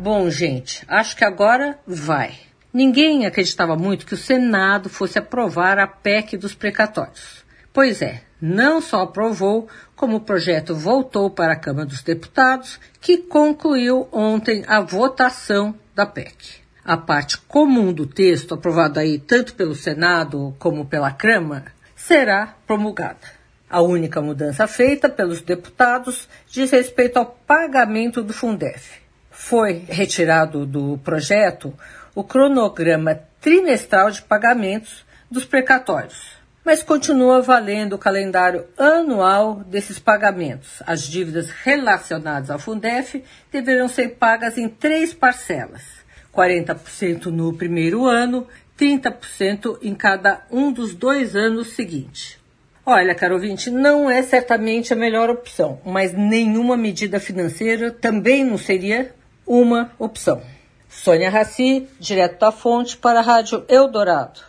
Bom, gente, acho que agora vai. Ninguém acreditava muito que o Senado fosse aprovar a PEC dos precatórios. Pois é, não só aprovou, como o projeto voltou para a Câmara dos Deputados, que concluiu ontem a votação da PEC. A parte comum do texto, aprovado aí tanto pelo Senado como pela Câmara, será promulgada. A única mudança feita pelos deputados diz respeito ao pagamento do Fundef. Foi retirado do projeto o cronograma trimestral de pagamentos dos precatórios, mas continua valendo o calendário anual desses pagamentos. As dívidas relacionadas ao Fundef deverão ser pagas em três parcelas 40% no primeiro ano, 30% em cada um dos dois anos seguintes. Olha, caro ouvinte, não é certamente a melhor opção, mas nenhuma medida financeira também não seria uma opção. Sônia Raci, direto da fonte para a Rádio Eldorado.